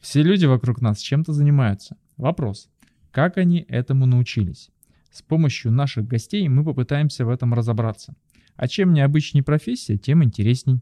Все люди вокруг нас чем-то занимаются. Вопрос, как они этому научились? С помощью наших гостей мы попытаемся в этом разобраться. А чем необычнее профессия, тем интересней.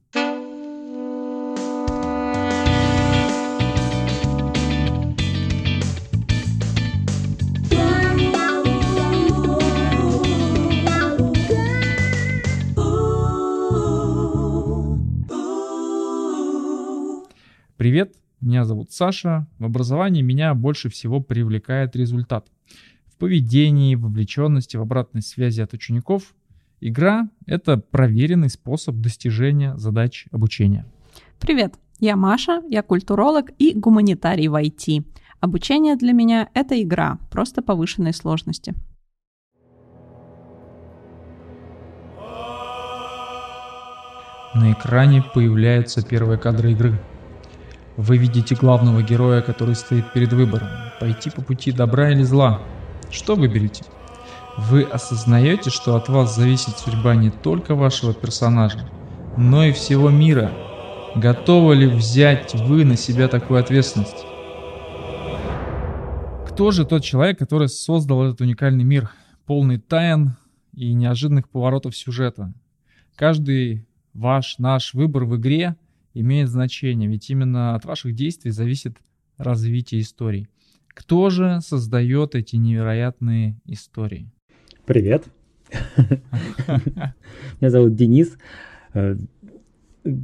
Привет, меня зовут Саша. В образовании меня больше всего привлекает результат. В поведении, вовлеченности, в обратной связи от учеников. Игра — это проверенный способ достижения задач обучения. Привет, я Маша, я культуролог и гуманитарий в IT. Обучение для меня — это игра, просто повышенной сложности. На экране появляются первые кадры игры — вы видите главного героя, который стоит перед выбором. Пойти по пути добра или зла. Что выберете? Вы осознаете, что от вас зависит судьба не только вашего персонажа, но и всего мира. Готовы ли взять вы на себя такую ответственность? Кто же тот человек, который создал этот уникальный мир, полный тайн и неожиданных поворотов сюжета? Каждый ваш, наш выбор в игре – имеет значение, ведь именно от ваших действий зависит развитие историй. Кто же создает эти невероятные истории? Привет. Меня зовут Денис. Э,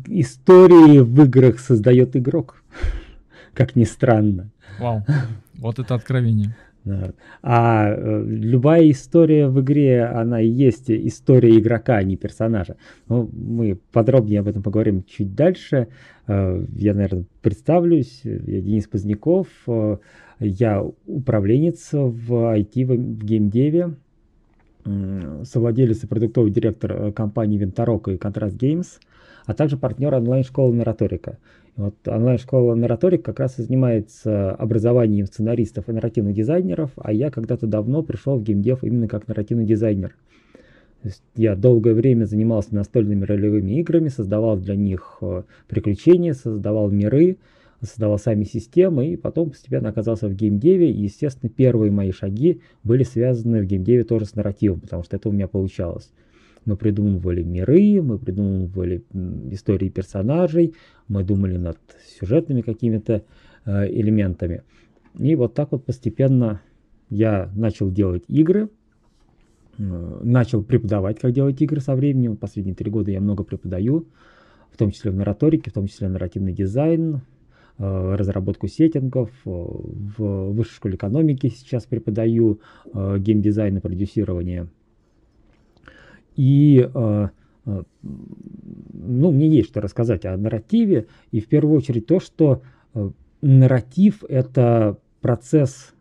истории в играх создает игрок. Как ни странно. Вау, вот это откровение. А э, любая история в игре, она и есть история игрока, а не персонажа. Ну, мы подробнее об этом поговорим чуть дальше. Э, я, наверное, представлюсь. Я Денис Поздняков. Э, я управленец в IT, в геймдеве, совладелец и продуктовый директор компании Винторок и Contrast Games, а также партнер онлайн-школы Нараторика. Вот онлайн-школа Нараторик как раз и занимается образованием сценаристов и нарративных дизайнеров, а я когда-то давно пришел в геймдев именно как нарративный дизайнер. Я долгое время занимался настольными ролевыми играми, создавал для них э, приключения, создавал миры, создавал сами системы, и потом постепенно оказался в геймдеве, и, естественно, первые мои шаги были связаны в геймдеве тоже с нарративом, потому что это у меня получалось. Мы придумывали миры, мы придумывали истории персонажей, мы думали над сюжетными какими-то э, элементами. И вот так вот постепенно я начал делать игры, э, начал преподавать, как делать игры со временем. Последние три года я много преподаю, в том числе в нараторике, в том числе нарративный дизайн, э, разработку сеттингов. Э, в высшей школе экономики сейчас преподаю э, геймдизайн и продюсирование – и э, э, ну, мне есть что рассказать о нарративе. И в первую очередь то, что э, нарратив – это процесс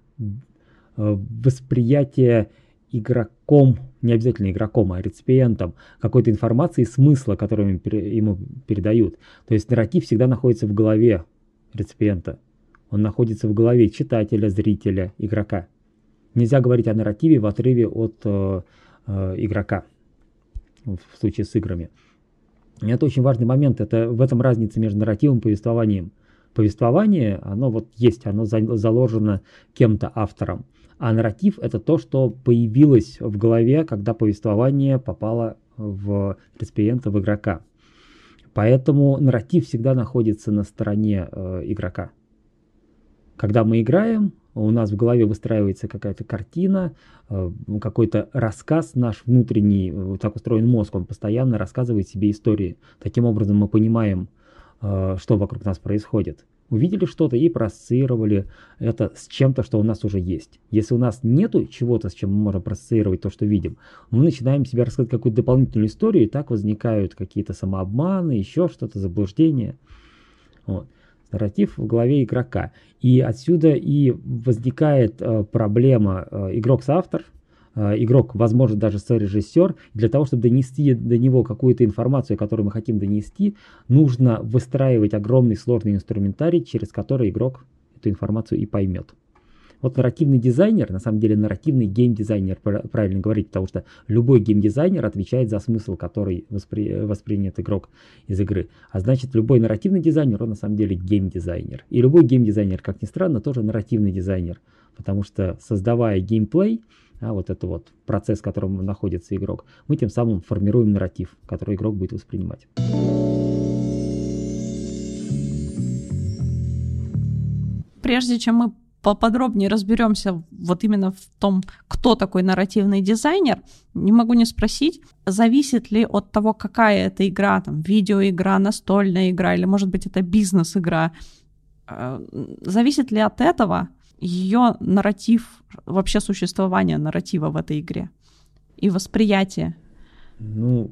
восприятия игроком, не обязательно игроком, а реципиентом, какой-то информации, смысла, которую ему передают. То есть нарратив всегда находится в голове реципиента. Он находится в голове читателя, зрителя, игрока. Нельзя говорить о нарративе в отрыве от э, э, игрока в случае с играми. это очень важный момент. Это в этом разница между нарративом и повествованием. Повествование, оно вот есть, оно заложено кем-то автором. А нарратив это то, что появилось в голове, когда повествование попало в реципиента, в игрока. Поэтому нарратив всегда находится на стороне э, игрока. Когда мы играем, у нас в голове выстраивается какая-то картина, э, какой-то рассказ наш внутренний, э, так устроен мозг, он постоянно рассказывает себе истории. Таким образом мы понимаем, э, что вокруг нас происходит. Увидели что-то и проассоциировали это с чем-то, что у нас уже есть. Если у нас нету чего-то, с чем мы можем проассоциировать то, что видим, мы начинаем себе рассказывать какую-то дополнительную историю, и так возникают какие-то самообманы, еще что-то, заблуждения. Вот нарратив в голове игрока. И отсюда и возникает э, проблема э, игрок-соавтор, э, игрок, возможно, даже сорежиссер. Для того, чтобы донести до него какую-то информацию, которую мы хотим донести, нужно выстраивать огромный сложный инструментарий, через который игрок эту информацию и поймет. Вот нарративный дизайнер, на самом деле нарративный геймдизайнер, правильно говорить, потому что любой геймдизайнер отвечает за смысл, который воспри, воспринят игрок из игры. А значит, любой нарративный дизайнер, он на самом деле геймдизайнер. И любой геймдизайнер, как ни странно, тоже нарративный дизайнер. Потому что создавая геймплей, а вот это вот процесс, в котором находится игрок, мы тем самым формируем нарратив, который игрок будет воспринимать. Прежде чем мы поподробнее разберемся вот именно в том, кто такой нарративный дизайнер, не могу не спросить, зависит ли от того, какая это игра, там, видеоигра, настольная игра, или, может быть, это бизнес-игра, э, зависит ли от этого ее нарратив, вообще существование нарратива в этой игре и восприятие? Ну,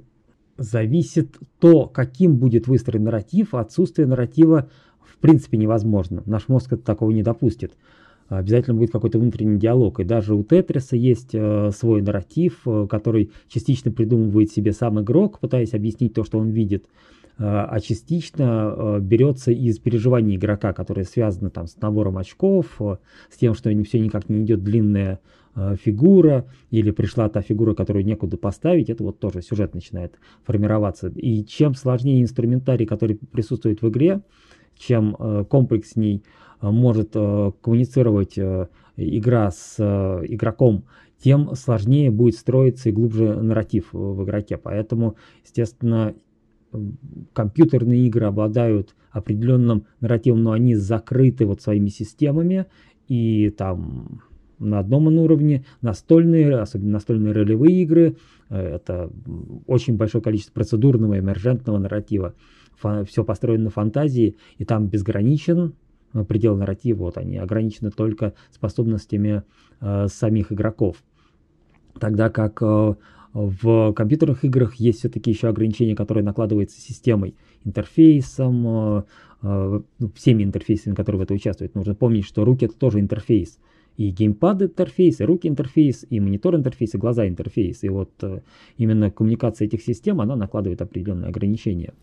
зависит то, каким будет выстроен нарратив, отсутствие нарратива в принципе невозможно. Наш мозг такого не допустит обязательно будет какой-то внутренний диалог. И даже у Тетриса есть э, свой нарратив, э, который частично придумывает себе сам игрок, пытаясь объяснить то, что он видит, э, а частично берется из переживаний игрока, которые связаны там, с набором очков, с тем, что все никак не идет длинная фигура, или пришла та фигура, которую некуда поставить, это вот тоже сюжет начинает формироваться. И чем сложнее инструментарий, который присутствует в игре, чем э, комплексней может э, коммуницировать э, игра с игроком, тем сложнее будет строиться и глубже нарратив в игроке. Поэтому, естественно, компьютерные игры обладают определенным нарративом, но они закрыты вот своими системами, и там на одном уровне настольные, особенно настольные ролевые игры, это очень большое количество процедурного эмержентного нарратива. Все построено на фантазии, и там безграничен Э, предел нарратива, вот они ограничены только способностями э, самих игроков. Тогда как э, в компьютерных играх есть все-таки еще ограничения, которые накладываются системой, интерфейсом, э, э, ну, всеми интерфейсами, которые в этом участвуют. Нужно помнить, что руки это тоже интерфейс. И геймпад интерфейс, и руки интерфейс, и монитор интерфейс, и глаза интерфейс. И вот э, именно коммуникация этих систем, она накладывает определенные ограничения.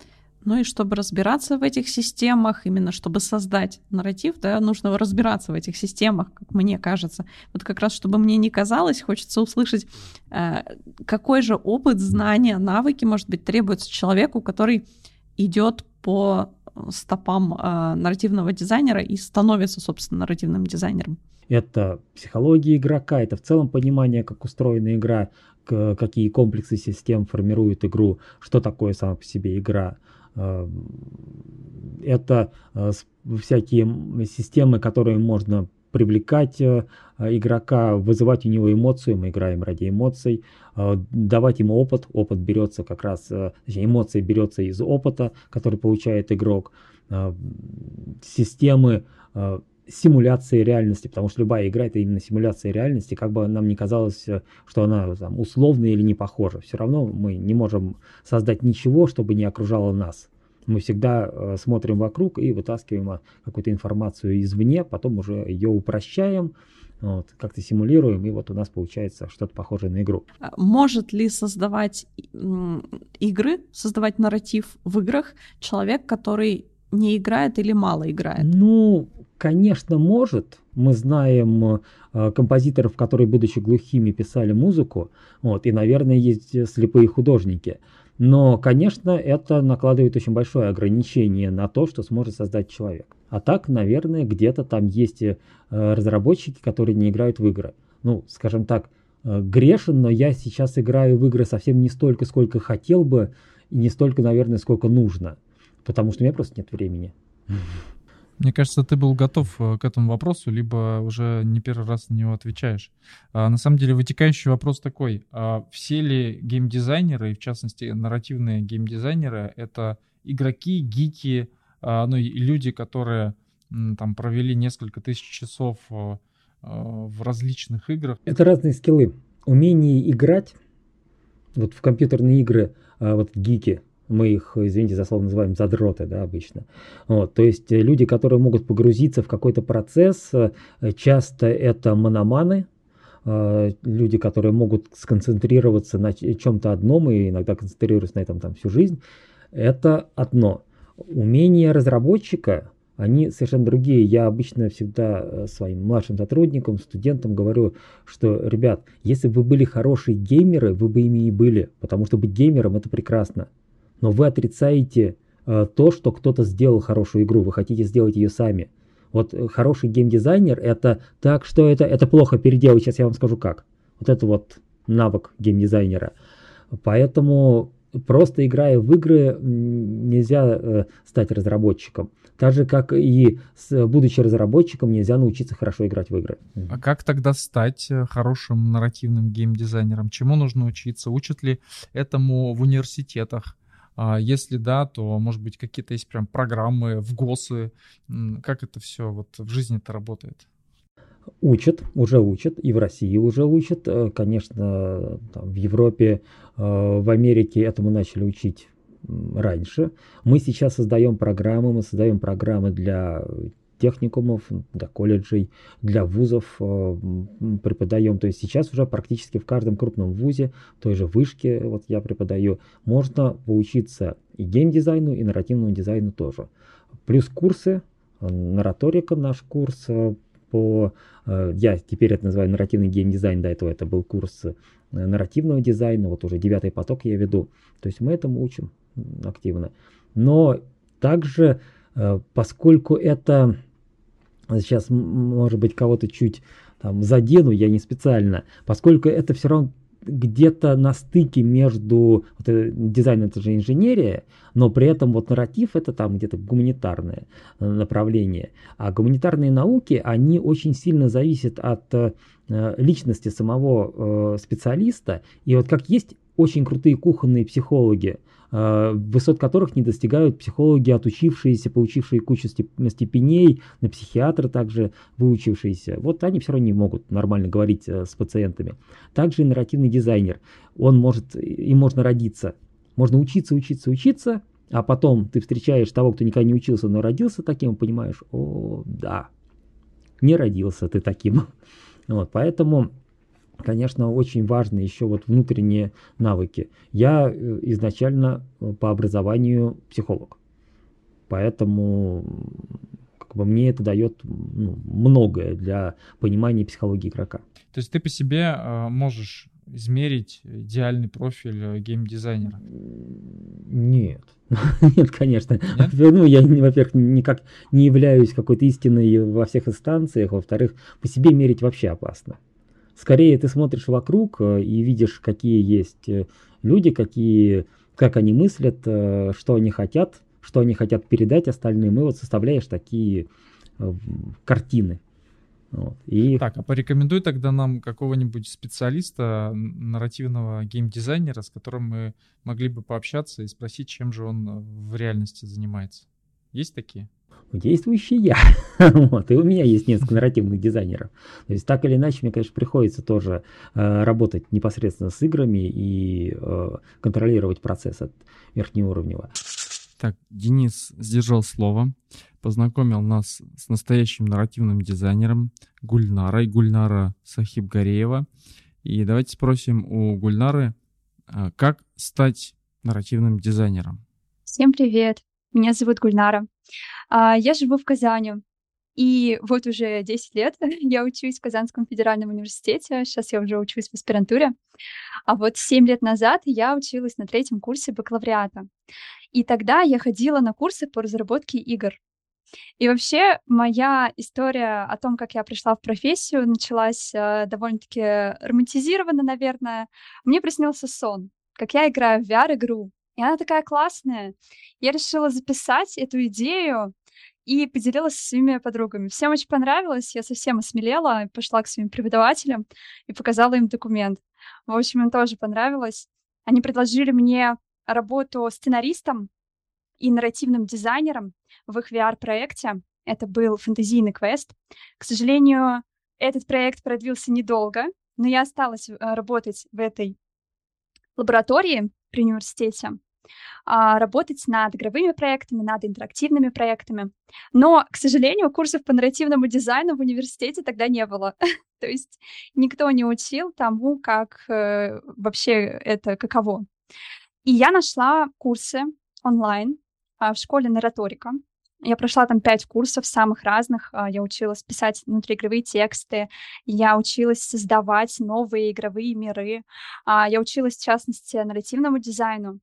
Ну и чтобы разбираться в этих системах, именно чтобы создать нарратив, да, нужно разбираться в этих системах, как мне кажется. Вот как раз, чтобы мне не казалось, хочется услышать, э, какой же опыт, знания, навыки, может быть, требуется человеку, который идет по стопам э, нарративного дизайнера и становится, собственно, нарративным дизайнером. Это психология игрока, это в целом понимание, как устроена игра, какие комплексы систем формируют игру, что такое сама по себе игра, Э, это э, всякие системы, которые можно привлекать э, игрока, вызывать у него эмоцию, мы играем ради эмоций, давать ему опыт, опыт берется как раз, эмоции берется из опыта, который получает игрок, системы симуляции реальности, потому что любая игра это именно симуляция реальности, как бы нам не казалось, э, что она там, условная или не похожа. Все равно мы не можем создать ничего, чтобы не окружало нас. Мы всегда э, смотрим вокруг и вытаскиваем э, какую-то информацию извне, потом уже ее упрощаем, вот, как-то симулируем, и вот у нас получается что-то похожее на игру. А может ли создавать игры, создавать нарратив в играх человек, который не играет или мало играет? Ну, конечно, может. Мы знаем э, композиторов, которые, будучи глухими, писали музыку. Вот, и, наверное, есть слепые художники. Но, конечно, это накладывает очень большое ограничение на то, что сможет создать человек. А так, наверное, где-то там есть э, разработчики, которые не играют в игры. Ну, скажем так, э, грешен, но я сейчас играю в игры совсем не столько, сколько хотел бы, и не столько, наверное, сколько нужно. Потому что у меня просто нет времени. Мне кажется, ты был готов э, к этому вопросу, либо уже не первый раз на него отвечаешь. А, на самом деле, вытекающий вопрос такой. А все ли геймдизайнеры, и в частности нарративные геймдизайнеры, это игроки, гики, а, ну люди, которые там провели несколько тысяч часов а, в различных играх? Это разные скиллы. Умение играть, вот в компьютерные игры, а, вот гики, мы их, извините за слово, называем задроты, да, обычно. Вот, то есть э, люди, которые могут погрузиться в какой-то процесс, э, часто это мономаны, э, люди, которые могут сконцентрироваться на чем-то одном и иногда концентрируются на этом там всю жизнь, это одно. Умение разработчика они совершенно другие. Я обычно всегда своим младшим сотрудникам, студентам говорю, что, ребят, если бы вы были хорошие геймеры, вы бы ими и были, потому что быть геймером это прекрасно. Но вы отрицаете э, то, что кто-то сделал хорошую игру, вы хотите сделать ее сами. Вот э, хороший геймдизайнер это так, что это, это плохо переделать, сейчас я вам скажу как. Вот это вот навык геймдизайнера. Поэтому просто играя в игры нельзя э, стать разработчиком. Так же, как и с, будучи разработчиком, нельзя научиться хорошо играть в игры. А как тогда стать э, хорошим нарративным геймдизайнером? Чему нужно учиться? Учат ли этому в университетах? А если да, то, может быть, какие-то есть прям программы в ГОСы? Как это все вот в жизни это работает? Учат, уже учат, и в России уже учат. Э, конечно, там, в Европе, э, в Америке этому начали учить раньше. Мы сейчас создаем программы, мы создаем программы для техникумов, для колледжей, для вузов э, преподаем. То есть сейчас уже практически в каждом крупном вузе, той же вышке, вот я преподаю, можно поучиться и геймдизайну, и нарративному дизайну тоже. Плюс курсы, нараторика наш курс по... Э, я теперь это называю нарративный геймдизайн, до этого это был курс э, нарративного дизайна, вот уже девятый поток я веду. То есть мы этому учим активно. Но также, э, поскольку это сейчас, может быть, кого-то чуть там задену, я не специально, поскольку это все равно где-то на стыке между вот, э, дизайн это же инженерия, но при этом вот нарратив это там где-то гуманитарное э, направление. А гуманитарные науки, они очень сильно зависят от э, личности самого э, специалиста. И вот как есть очень крутые кухонные психологи, Э, высот которых не достигают психологи, отучившиеся, получившие кучу степеней, на психиатра также выучившиеся. Вот они все равно не могут нормально говорить э, с пациентами. Также и нарративный дизайнер. Он может, им можно родиться. Можно учиться, учиться, учиться, а потом ты встречаешь того, кто никогда не учился, но родился таким, понимаешь, о, да, не родился ты таким. Вот, поэтому конечно, очень важны еще вот внутренние навыки. Я э, изначально э, по образованию психолог, поэтому как бы мне это дает ну, многое для понимания психологии игрока. То есть ты по себе э, можешь измерить идеальный профиль геймдизайнера? Нет. Нет, конечно. Нет? Ну, я, во-первых, никак не являюсь какой-то истиной во всех инстанциях. Во-вторых, по себе мерить вообще опасно. Скорее ты смотришь вокруг э, и видишь, какие есть э, люди, какие, как они мыслят, э, что они хотят, что они хотят передать остальным, и вот составляешь такие картины. Вот. И... Так, а порекомендуй тогда нам какого-нибудь специалиста, нарративного геймдизайнера, с которым мы могли бы пообщаться и спросить, чем же он в реальности занимается. Есть такие? Действующий я. вот, и у меня есть несколько нарративных дизайнеров. То есть так или иначе мне, конечно, приходится тоже э, работать непосредственно с играми и э, контролировать процесс от верхнеуровневого. Так, Денис сдержал слово, познакомил нас с настоящим нарративным дизайнером Гульнарой, Гульнара Сахибгареева. И давайте спросим у Гульнары, э, как стать нарративным дизайнером. Всем привет! Меня зовут Гульнара. А, я живу в Казани. И вот уже 10 лет я учусь в Казанском федеральном университете. Сейчас я уже учусь в аспирантуре. А вот 7 лет назад я училась на третьем курсе бакалавриата. И тогда я ходила на курсы по разработке игр. И вообще моя история о том, как я пришла в профессию, началась э, довольно-таки романтизированно, наверное. Мне приснился сон, как я играю в VR-игру, и она такая классная. Я решила записать эту идею и поделилась со своими подругами. Всем очень понравилось, я совсем осмелела, пошла к своим преподавателям и показала им документ. В общем, им тоже понравилось. Они предложили мне работу сценаристом и нарративным дизайнером в их VR-проекте. Это был фэнтезийный квест. К сожалению, этот проект продлился недолго, но я осталась э, работать в этой лаборатории при университете работать над игровыми проектами, над интерактивными проектами. Но, к сожалению, курсов по нарративному дизайну в университете тогда не было. То есть никто не учил тому, как э, вообще это каково. И я нашла курсы онлайн а, в школе нараторика. Я прошла там пять курсов самых разных. А, я училась писать внутриигровые тексты, я училась создавать новые игровые миры, а, я училась, в частности, нарративному дизайну.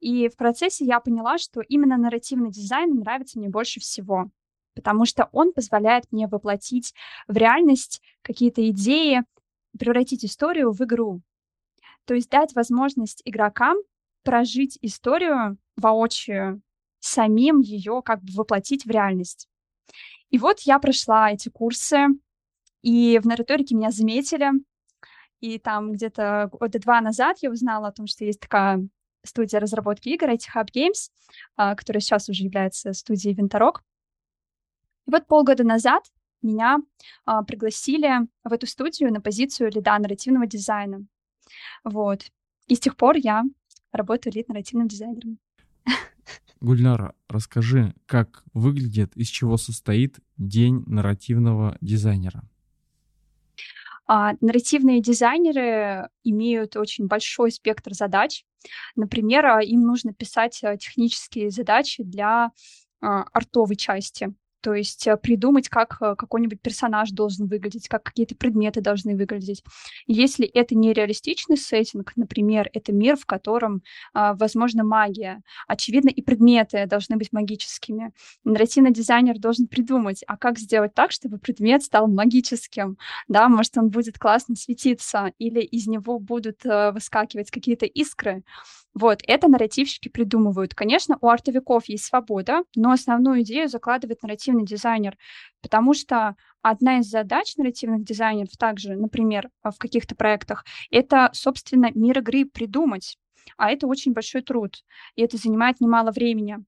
И в процессе я поняла, что именно нарративный дизайн нравится мне больше всего, потому что он позволяет мне воплотить в реальность какие-то идеи, превратить историю в игру. То есть дать возможность игрокам прожить историю воочию, самим ее как бы воплотить в реальность. И вот я прошла эти курсы, и в нараторике меня заметили, и там где-то года два назад я узнала о том, что есть такая студия разработки игр, IT Hub Games, а, которая сейчас уже является студией Винторог. И вот полгода назад меня а, пригласили в эту студию на позицию лида нарративного дизайна. Вот. И с тех пор я работаю лид-нарративным дизайнером. Гульнара, расскажи, как выглядит, из чего состоит день нарративного дизайнера? А, нарративные дизайнеры имеют очень большой спектр задач. Например, а, им нужно писать а, технические задачи для а, артовой части то есть э, придумать, как э, какой-нибудь персонаж должен выглядеть, как какие-то предметы должны выглядеть. Если это не реалистичный сеттинг, например, это мир, в котором, а, возможно, магия, очевидно, и предметы должны быть магическими. Нарративный дизайнер должен придумать, а как сделать так, чтобы предмет стал магическим, да, может, он будет классно светиться, или из него будут э, выскакивать какие-то искры. Вот, это нарративщики придумывают. Конечно, у артовиков есть свобода, но основную идею закладывает нарративный дизайнер, потому что одна из задач нарративных дизайнеров также, например, в каких-то проектах, это, собственно, мир игры придумать. А это очень большой труд, и это занимает немало времени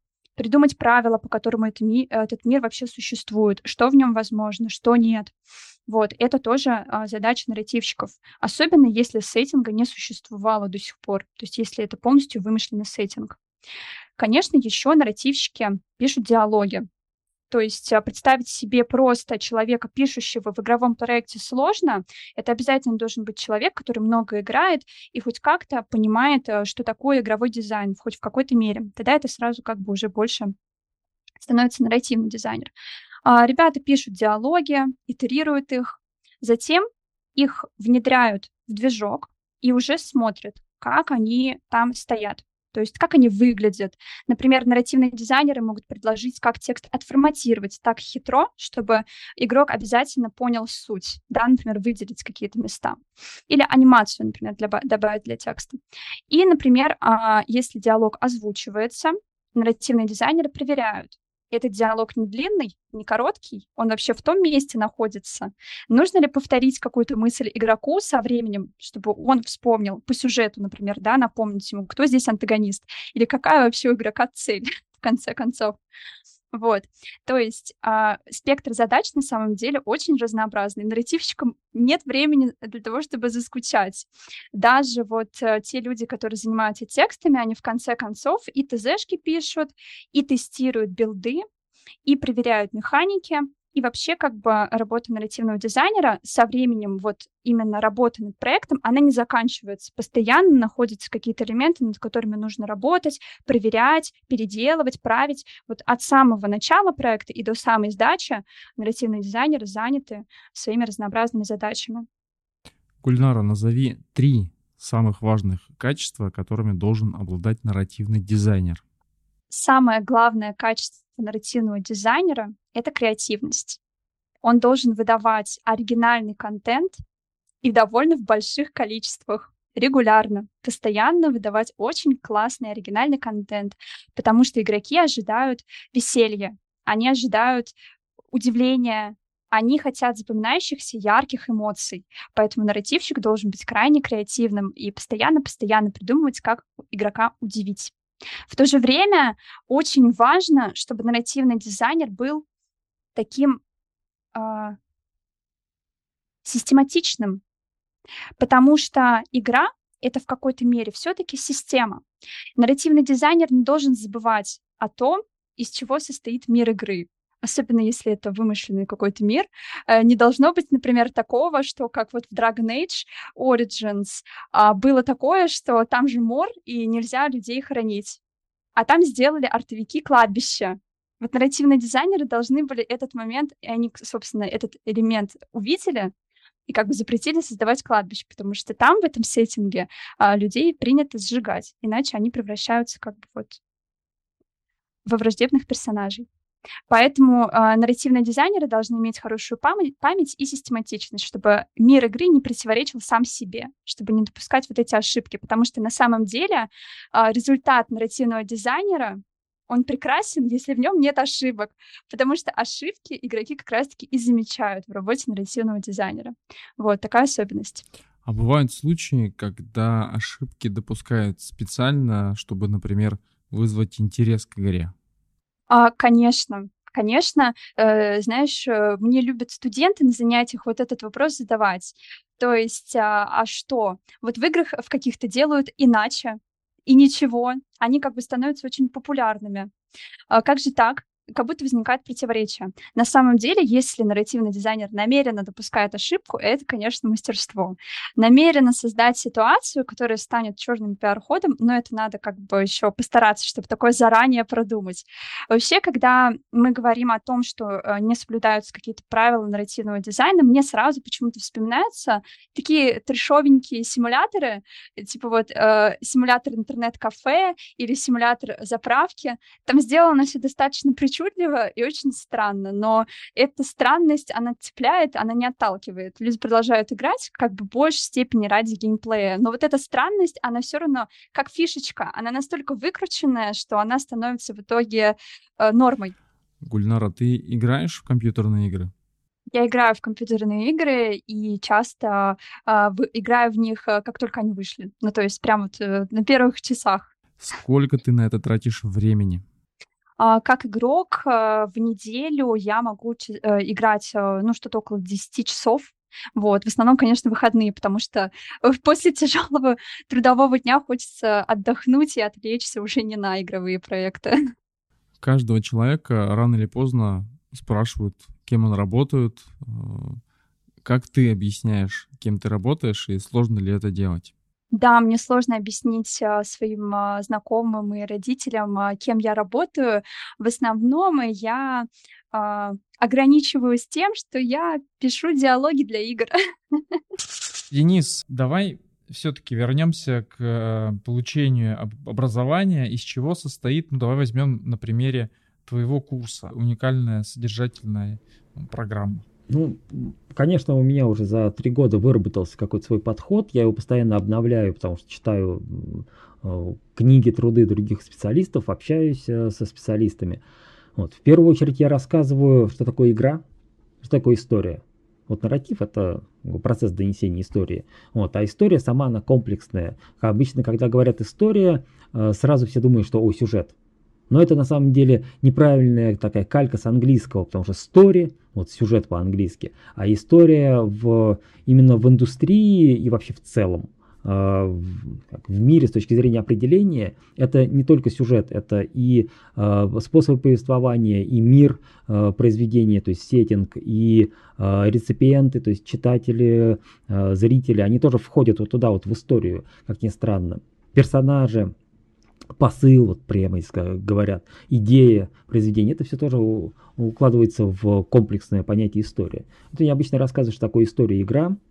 придумать правила, по которым это ми- этот мир вообще существует, что в нем возможно, что нет. Вот, это тоже а, задача нарративщиков, особенно если сеттинга не существовало до сих пор, то есть если это полностью вымышленный сеттинг. Конечно, еще нарративщики пишут диалоги, то есть а, представить себе просто человека, пишущего в игровом проекте, сложно. Это обязательно должен быть человек, который много играет и хоть как-то понимает, а, что такое игровой дизайн, хоть в какой-то мере. Тогда это сразу как бы уже больше становится нарративный дизайнер. А, ребята пишут диалоги, итерируют их, затем их внедряют в движок и уже смотрят, как они там стоят. То есть как они выглядят. Например, нарративные дизайнеры могут предложить, как текст отформатировать так хитро, чтобы игрок обязательно понял суть. Да, например, выделить какие-то места. Или анимацию, например, для, добавить для текста. И, например, а, если диалог озвучивается, нарративные дизайнеры проверяют, этот диалог не длинный, не короткий, он вообще в том месте находится. Нужно ли повторить какую-то мысль игроку со временем, чтобы он вспомнил по сюжету, например, да, напомнить ему, кто здесь антагонист, или какая вообще у игрока цель, в конце концов. Вот, то есть а, спектр задач на самом деле очень разнообразный. Нарративщикам нет времени для того, чтобы заскучать. Даже вот а, те люди, которые занимаются текстами, они в конце концов и ТЗшки пишут, и тестируют билды, и проверяют механики, и вообще как бы работа нарративного дизайнера со временем вот именно работы над проектом, она не заканчивается. Постоянно находятся какие-то элементы, над которыми нужно работать, проверять, переделывать, править. Вот от самого начала проекта и до самой сдачи нарративные дизайнеры заняты своими разнообразными задачами. Гульнара, назови три самых важных качества, которыми должен обладать нарративный дизайнер. Самое главное качество нарративного дизайнера — это креативность. Он должен выдавать оригинальный контент и довольно в больших количествах, регулярно, постоянно выдавать очень классный оригинальный контент, потому что игроки ожидают веселья, они ожидают удивления, они хотят запоминающихся ярких эмоций. Поэтому нарративщик должен быть крайне креативным и постоянно-постоянно придумывать, как игрока удивить. В то же время очень важно, чтобы нарративный дизайнер был таким э, систематичным, потому что игра это в какой-то мере все-таки система. Нарративный дизайнер не должен забывать о том, из чего состоит мир игры особенно если это вымышленный какой-то мир, э, не должно быть, например, такого, что как вот в Dragon Age Origins а, было такое, что там же мор, и нельзя людей хоронить. А там сделали артовики кладбища. Вот нарративные дизайнеры должны были этот момент, и они, собственно, этот элемент увидели, и как бы запретили создавать кладбище, потому что там, в этом сеттинге, а, людей принято сжигать, иначе они превращаются как бы вот во враждебных персонажей. Поэтому э, нарративные дизайнеры должны иметь хорошую память, память и систематичность, чтобы мир игры не противоречил сам себе, чтобы не допускать вот эти ошибки, потому что на самом деле э, результат нарративного дизайнера он прекрасен, если в нем нет ошибок, потому что ошибки игроки как раз-таки и замечают в работе нарративного дизайнера. Вот такая особенность. А бывают случаи, когда ошибки допускают специально, чтобы, например, вызвать интерес к игре? А, конечно, конечно, э, знаешь, э, мне любят студенты на занятиях вот этот вопрос задавать. То есть, а, а что? Вот в играх в каких-то делают иначе, и ничего, они как бы становятся очень популярными. А как же так? Как будто возникает противоречие. На самом деле, если нарративный дизайнер намеренно допускает ошибку, это, конечно, мастерство. Намеренно создать ситуацию, которая станет черным пиар-ходом, но это надо как бы еще постараться, чтобы такое заранее продумать. Вообще, когда мы говорим о том, что э, не соблюдаются какие-то правила нарративного дизайна, мне сразу почему-то вспоминаются такие трешовенькие симуляторы, типа вот э, симулятор интернет-кафе или симулятор заправки. Там сделано все достаточно причудливо, причудливо и очень странно, но эта странность, она цепляет, она не отталкивает. Люди продолжают играть как бы в большей степени ради геймплея, но вот эта странность, она все равно как фишечка, она настолько выкрученная, что она становится в итоге э, нормой. Гульнара, ты играешь в компьютерные игры? Я играю в компьютерные игры и часто э, в, играю в них, э, как только они вышли. Ну, то есть прямо вот э, на первых часах. Сколько ты на это тратишь времени? А, как игрок э, в неделю я могу э, играть, э, ну, что-то около 10 часов. Вот, в основном, конечно, выходные, потому что после тяжелого трудового дня хочется отдохнуть и отвлечься уже не на игровые проекты. Каждого человека рано или поздно спрашивают, кем он работает. Как ты объясняешь, кем ты работаешь, и сложно ли это делать? Да, мне сложно объяснить а, своим а, знакомым и родителям, а, кем я работаю. В основном я ограничиваюсь тем, что я пишу диалоги для игр. Денис, давай все-таки вернемся к э, получению образования, из чего состоит, ну давай возьмем на примере твоего курса, уникальная содержательная программа. Ну, конечно, у меня уже за три года выработался какой-то свой подход. Я его постоянно обновляю, потому что читаю э, книги, труды других специалистов, общаюсь э, со специалистами. Вот. В первую очередь я рассказываю, что такое игра, что такое история. Вот нарратив — это процесс донесения истории. Вот. А история сама, она комплексная. Обычно, когда говорят «история», э, сразу все думают, что «о, сюжет». Но это на самом деле неправильная такая калька с английского, потому что story, вот сюжет по-английски, а история в, именно в индустрии и вообще в целом, э, в, мире с точки зрения определения, это не только сюжет, это и э, способы повествования, и мир э, произведения, то есть сеттинг, и реципиенты, то есть читатели, зрители, они тоже входят вот туда, вот в историю, как ни странно. Персонажи, посыл, вот прямо говорят, идея произведения, это все тоже укладывается в комплексное понятие история. Это я обычно рассказываю, что такое история игра, Э,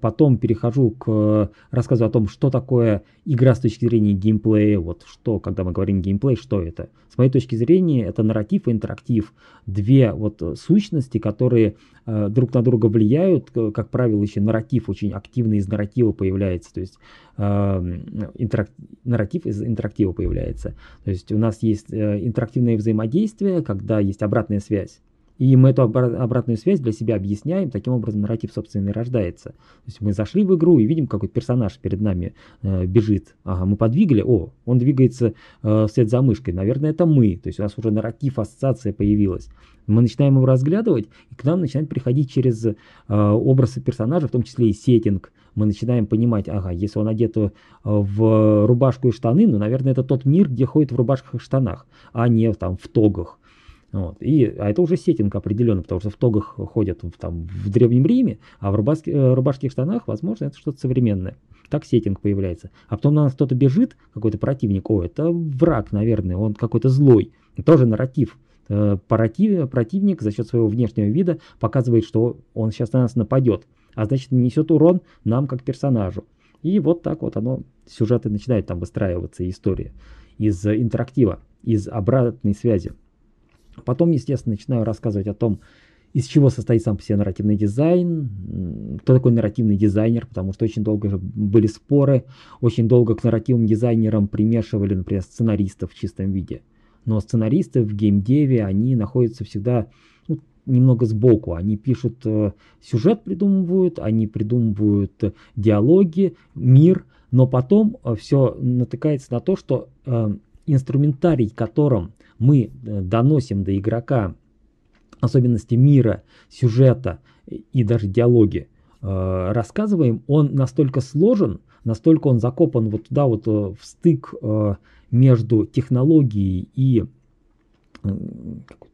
потом перехожу к рассказу о том, что такое игра с точки зрения геймплея. Вот что, когда мы говорим геймплей, что это? С моей точки зрения, это нарратив и интерактив. Две вот сущности, которые э, друг на друга влияют. Как правило, еще нарратив очень активно из нарратива появляется. То есть э, интерак... нарратив из интерактива появляется. То есть у нас есть э, интерактивное взаимодействие, когда есть обратная связь. И мы эту обратную связь для себя объясняем, таким образом нарратив, собственно, рождается. То есть мы зашли в игру и видим, какой персонаж перед нами э, бежит. Ага, мы подвигали, о, он двигается э, вслед за мышкой, наверное, это мы. То есть у нас уже нарратив, ассоциация появилась. Мы начинаем его разглядывать, и к нам начинает приходить через э, образы персонажа, в том числе и сеттинг. Мы начинаем понимать, ага, если он одет э, в рубашку и штаны, ну, наверное, это тот мир, где ходит в рубашках и штанах, а не там в тогах. Вот. И, а это уже сеттинг определенно, потому что в тогах ходят там, в Древнем Риме, а в рубашке, э, рубашских штанах, возможно, это что-то современное. Так сеттинг появляется. А потом на нас кто-то бежит, какой-то противник, о, это враг, наверное, он какой-то злой. Тоже нарратив. э, против, противник за счет своего внешнего вида показывает, что он сейчас на нас нападет, а значит несет урон нам как персонажу. И вот так вот оно, сюжеты начинают там выстраиваться, история из интерактива, из обратной связи. Потом, естественно, начинаю рассказывать о том, из чего состоит сам по себе нарративный дизайн, кто такой нарративный дизайнер, потому что очень долго были споры, очень долго к нарративным дизайнерам примешивали, например, сценаристов в чистом виде. Но сценаристы в геймдеве, они находятся всегда ну, немного сбоку. Они пишут э, сюжет, придумывают, они придумывают э, диалоги, мир, но потом э, все натыкается на то, что инструментарий, которым мы э, доносим до игрока особенности мира, сюжета и даже диалоги э, рассказываем, он настолько сложен, настолько он закопан вот туда вот э, в стык между технологией и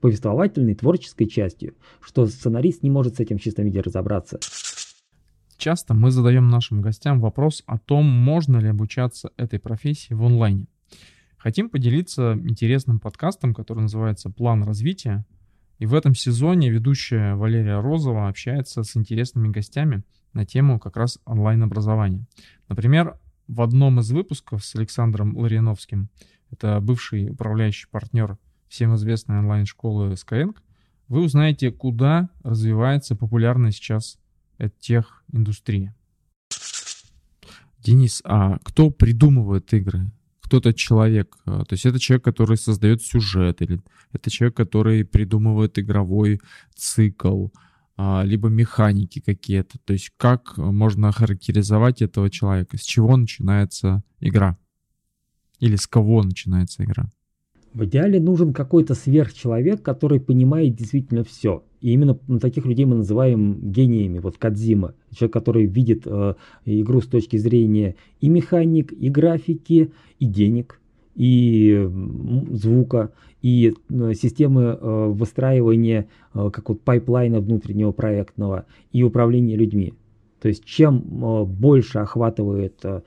повествовательной, творческой частью, что сценарист не может с этим в чистом виде разобраться. Часто мы задаем нашим гостям вопрос о том, можно ли обучаться этой профессии в онлайне. Хотим поделиться интересным подкастом, который называется «План развития», и в этом сезоне ведущая Валерия Розова общается с интересными гостями на тему как раз онлайн-образования. Например, в одном из выпусков с Александром Лариновским, это бывший управляющий партнер всем известной онлайн-школы Skyeng, вы узнаете, куда развивается популярная сейчас тех индустрия. Денис, а кто придумывает игры? Кто-то человек, а, то есть это человек, который создает сюжет, или это человек, который придумывает игровой цикл, а, либо механики какие-то. То есть как можно характеризовать этого человека, с чего начинается игра? Или с кого начинается игра? В идеале нужен какой-то сверхчеловек, который понимает действительно все. И именно таких людей мы называем гениями. Вот Кадзима, человек, который видит э, игру с точки зрения и механик, и графики, и денег, и звука, и э, системы э, выстраивания э, как вот пайплайна внутреннего проектного и управления людьми. То есть чем э, больше охватывает э,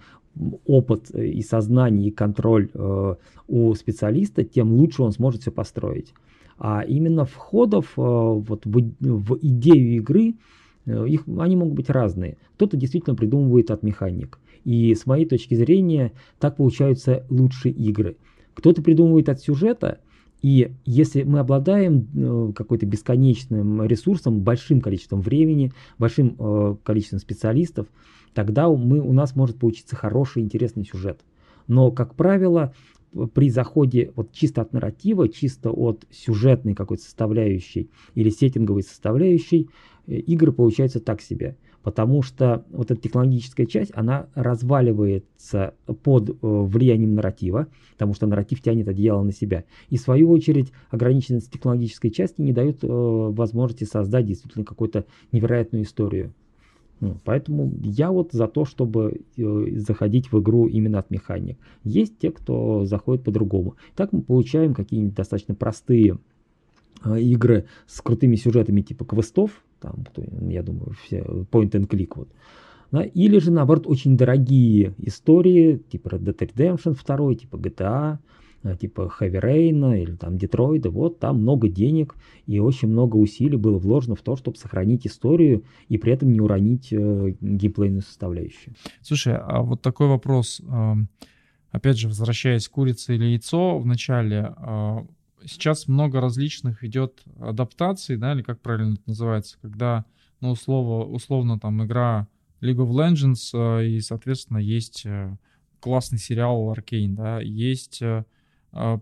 опыт э, и сознание, и контроль э, у специалиста, тем лучше он сможет все построить. А именно входов э, вот в, в идею игры, их, они могут быть разные. Кто-то действительно придумывает от механик. И с моей точки зрения, так получаются лучшие игры. Кто-то придумывает от сюжета, и если мы обладаем э, какой-то бесконечным ресурсом, большим количеством времени, большим э, количеством специалистов, тогда мы, у нас может получиться хороший, интересный сюжет. Но, как правило, при заходе вот чисто от нарратива, чисто от сюжетной какой-то составляющей или сеттинговой составляющей, э, игры получаются так себе. Потому что вот эта технологическая часть, она разваливается под э, влиянием нарратива, потому что нарратив тянет одеяло на себя. И в свою очередь ограниченность технологической части не дает э, возможности создать действительно какую-то невероятную историю. Ну, поэтому я вот за то, чтобы э, заходить в игру именно от механик. Есть те, кто заходит по-другому. Так мы получаем какие-нибудь достаточно простые игры с крутыми сюжетами типа квестов, там, я думаю, все point and click вот. Да, или же, наоборот, очень дорогие истории, типа Red Dead Redemption 2, типа GTA, Э, типа Heavy Rain или там Детройда, вот там много денег и очень много усилий было вложено в то, чтобы сохранить историю и при этом не уронить э, геймплейную составляющую. Слушай, а вот такой вопрос, э, опять же, возвращаясь к курице или яйцо в начале, э, сейчас много различных идет адаптаций, да, или как правильно это называется, когда, ну, условно, условно там игра League of Legends, э, и, соответственно, есть э, классный сериал Arcane, да, есть э,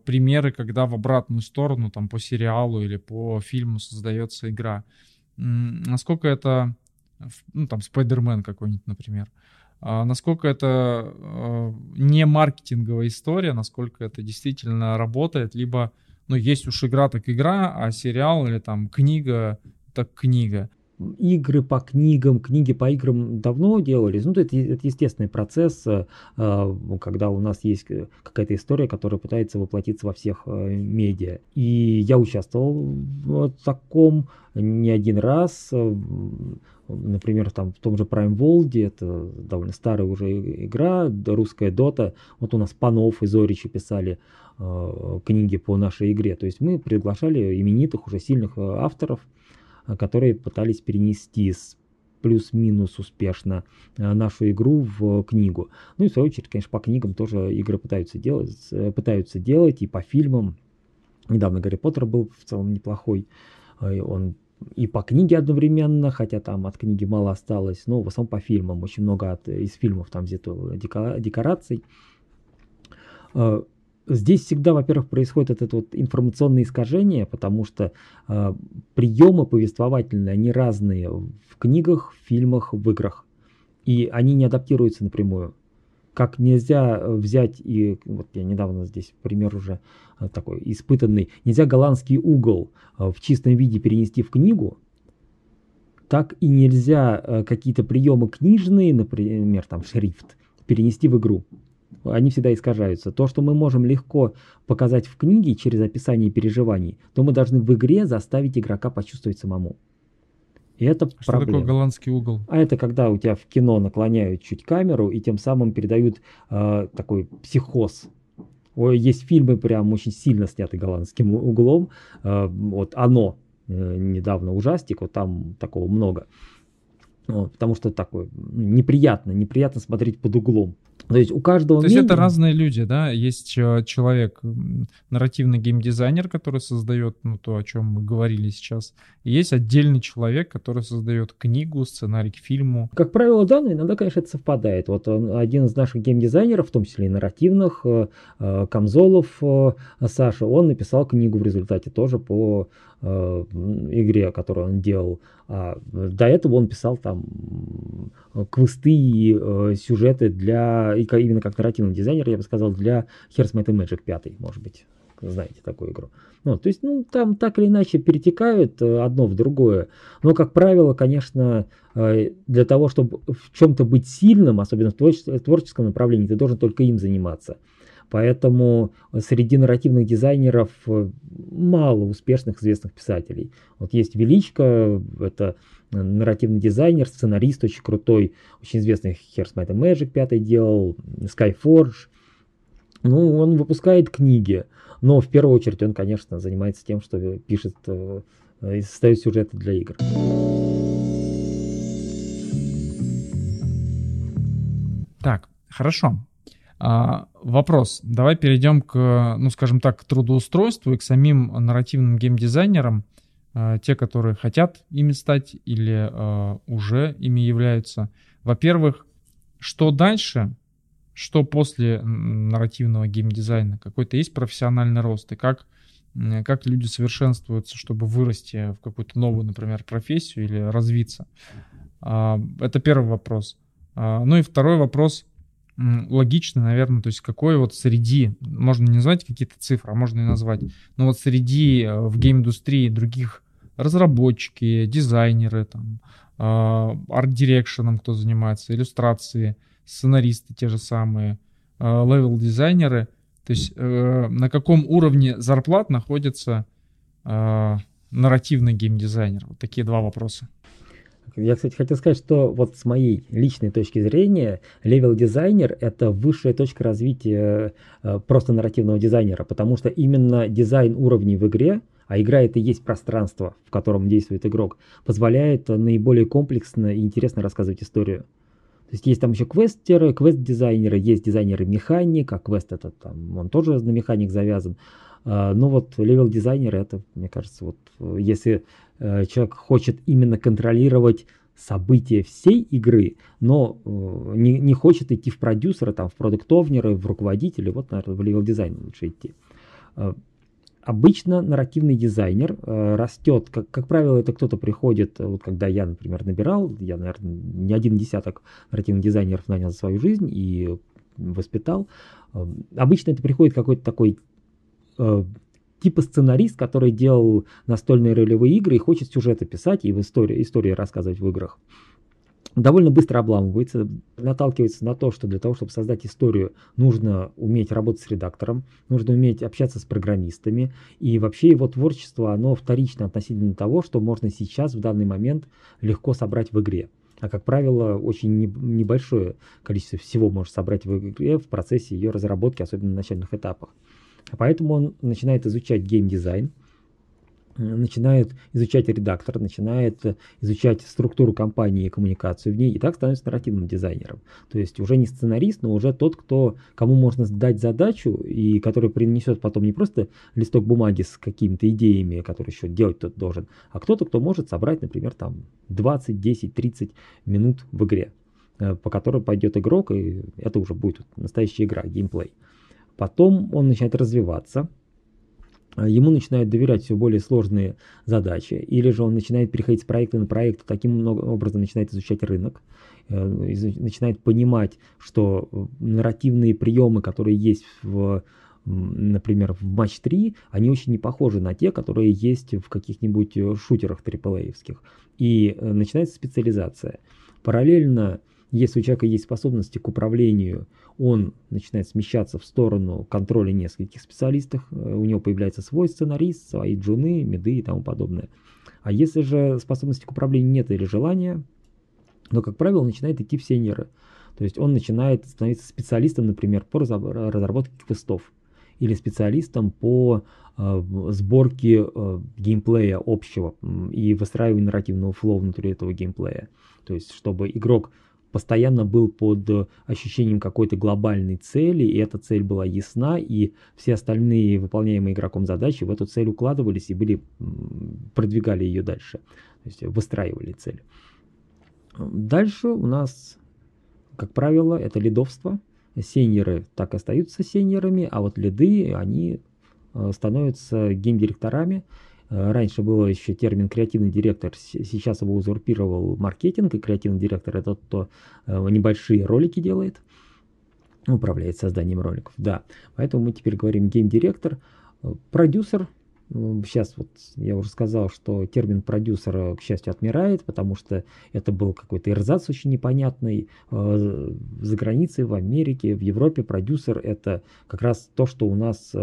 примеры, когда в обратную сторону, там, по сериалу или по фильму создается игра. Насколько это, ну, там, Спайдермен какой-нибудь, например, а насколько это не маркетинговая история, насколько это действительно работает, либо, ну, есть уж игра так игра, а сериал или там книга так книга. игры по книгам, книги по играм давно делались. Ну, это, это естественный процесс, э, когда у нас есть какая-то история, которая пытается воплотиться во всех э, медиа. И я участвовал в таком не один раз. Например, там в том же Prime World, это довольно старая уже игра, русская Дота. Вот у нас Панов и Зоричи писали э, книги по нашей игре. То есть мы приглашали именитых, уже сильных авторов, Э, которые пытались перенести с плюс-минус успешно э, нашу игру в книгу. Ну и в свою очередь, конечно, по книгам тоже игры пытаются делать, э, пытаются делать и по фильмам. Недавно Гарри Поттер был в целом неплохой. Он и по книге одновременно, хотя там от книги мало осталось, но в основном по фильмам. Очень много от, из фильмов там взято декораций. Здесь всегда, во-первых, происходит это вот информационное искажение, потому что э, приемы повествовательные, они разные в книгах, в фильмах, в играх. И они не адаптируются напрямую. Как нельзя взять, и вот я недавно здесь пример уже э, такой испытанный, нельзя голландский угол э, в чистом виде перенести в книгу, так и нельзя э, какие-то приемы книжные, например, там шрифт, перенести в игру они всегда искажаются. То, что мы можем легко показать в книге через описание переживаний, то мы должны в игре заставить игрока почувствовать самому. И это что проблема. такое голландский угол? А это когда у тебя в кино наклоняют чуть камеру и тем самым передают э, такой психоз. Есть фильмы прям очень сильно сняты голландским углом. Э, вот «Оно» э, недавно ужастик, вот там такого много. Потому что такое неприятно, неприятно смотреть под углом. То есть у каждого... То есть это разные люди, да? Есть человек, нарративный геймдизайнер, который создает ну, то, о чем мы говорили сейчас. И есть отдельный человек, который создает книгу, сценарий к фильму. Как правило, да, но иногда, конечно, это совпадает. Вот один из наших геймдизайнеров, в том числе и нарративных, э, э, Камзолов э, Саша, он написал книгу в результате тоже по игре, которую он делал. А до этого он писал там квесты и сюжеты для и именно как нарративный дизайнер, я бы сказал, для Here's Might Magic 5, может быть, знаете такую игру. Ну, то есть, ну, там так или иначе перетекают э, одно в другое. Но, как правило, конечно, э, для того, чтобы в чем-то быть сильным, особенно в творческом направлении, ты должен только им заниматься. Поэтому среди нарративных дизайнеров э, мало успешных известных писателей. Вот есть Величко, это нарративный дизайнер, сценарист очень крутой, очень известный Here's and Magic 5 делал, Skyforge. Ну, он выпускает книги, но в первую очередь он, конечно, занимается тем, что пишет э, и создает сюжеты для игр. Так, хорошо. А, вопрос. Давай перейдем к, ну, скажем так, к трудоустройству и к самим нарративным геймдизайнерам. А, те, которые хотят ими стать или а, уже ими являются. Во-первых, что дальше, что после нарративного геймдизайна? Какой-то есть профессиональный рост? И как, как люди совершенствуются, чтобы вырасти в какую-то новую, например, профессию или развиться? А, это первый вопрос. Ну и второй вопрос логично, наверное, то есть какой вот среди, можно не назвать какие-то цифры, а можно и назвать, но вот среди э, в гейм-индустрии других разработчики, дизайнеры, там, art direction ом, кто занимается, иллюстрации, сценаристы те же самые, левел-дизайнеры. То есть э, на каком уровне зарплат находится э, нарративный геймдизайнер? Вот такие два вопроса. Я, кстати, хотел сказать, что вот с моей личной точки зрения, левел-дизайнер — это высшая точка развития э, просто нарративного дизайнера, потому что именно дизайн уровней в игре — а игра это и есть пространство, в котором действует игрок, позволяет наиболее комплексно и интересно рассказывать историю. То есть есть там еще квестеры, квест-дизайнеры, есть дизайнеры механик, а квест это там, он тоже на механик завязан. А, но вот левел-дизайнер это, мне кажется, вот если э, человек хочет именно контролировать события всей игры, но э, не, не хочет идти в продюсера, там, в product owner ы, в руководителя, вот, наверное, в левел-дизайн лучше идти. Обычно нарративный дизайнер э, растет, как, как правило, это кто-то приходит, вот когда я, например, набирал, я, наверное, не один десяток нарративных дизайнеров нанял за свою жизнь и воспитал. Э, обычно это приходит какой-то такой э, типа сценарист, который делал настольные ролевые игры и хочет сюжеты писать и в истории, истории рассказывать в играх довольно быстро обламывается, наталкивается на то, что для того, чтобы создать историю, нужно уметь работать с редактором, нужно уметь общаться с программистами, и вообще его творчество, оно вторично относительно того, что можно сейчас, в данный момент, легко собрать в игре. А, как правило, очень небольшое количество всего может собрать в игре в процессе ее разработки, особенно на начальных этапах. Поэтому он начинает изучать геймдизайн, начинает изучать редактор, начинает изучать структуру компании и коммуникацию в ней, и так становится нарративным дизайнером. То есть уже не сценарист, но уже тот, кто, кому можно дать задачу, и который принесет потом не просто листок бумаги с какими-то идеями, которые еще делать тот должен, а кто-то, кто может собрать, например, там 20, 10, 30 минут в игре, э, по которой пойдет игрок, и это уже будет настоящая игра, геймплей. Потом он начинает развиваться, ему начинают доверять все более сложные задачи, или же он начинает переходить с проекта на проект, таким образом начинает изучать рынок, э, начинает понимать, что э, нарративные приемы, которые есть в например, в матч 3, они очень не похожи на те, которые есть в каких-нибудь э, шутерах триплеевских. И начинается специализация. Параллельно если у человека есть способности к управлению, он начинает смещаться в сторону контроля нескольких специалистов, э, у него появляется свой сценарист, свои джуны, меды и тому подобное. А если же способности к управлению нет или желания, то, как правило, начинает идти в сеньоры. То есть он начинает становиться специалистом, например, по разработке квестов или специалистом по э, сборке э, геймплея общего и выстраиванию нарративного флоу внутри этого геймплея. То есть, чтобы игрок постоянно был под э, ощущением какой-то глобальной цели, и эта цель была ясна, и все остальные выполняемые игроком задачи в эту цель укладывались и были, продвигали ее дальше, то есть выстраивали цель. Дальше у нас, как правило, это лидовство. Сеньоры так остаются сеньорами, а вот лиды, они э, становятся геймдиректорами, раньше был еще термин креативный директор, сейчас его узурпировал маркетинг, и креативный директор это тот, кто э, небольшие ролики делает, управляет созданием роликов. Да, поэтому мы теперь говорим гейм-директор, э, продюсер. Сейчас вот я уже сказал, что термин продюсера, к счастью, отмирает, потому что это был какой-то эрзац очень непонятный. За границей, в Америке, в Европе продюсер это как раз то, что у нас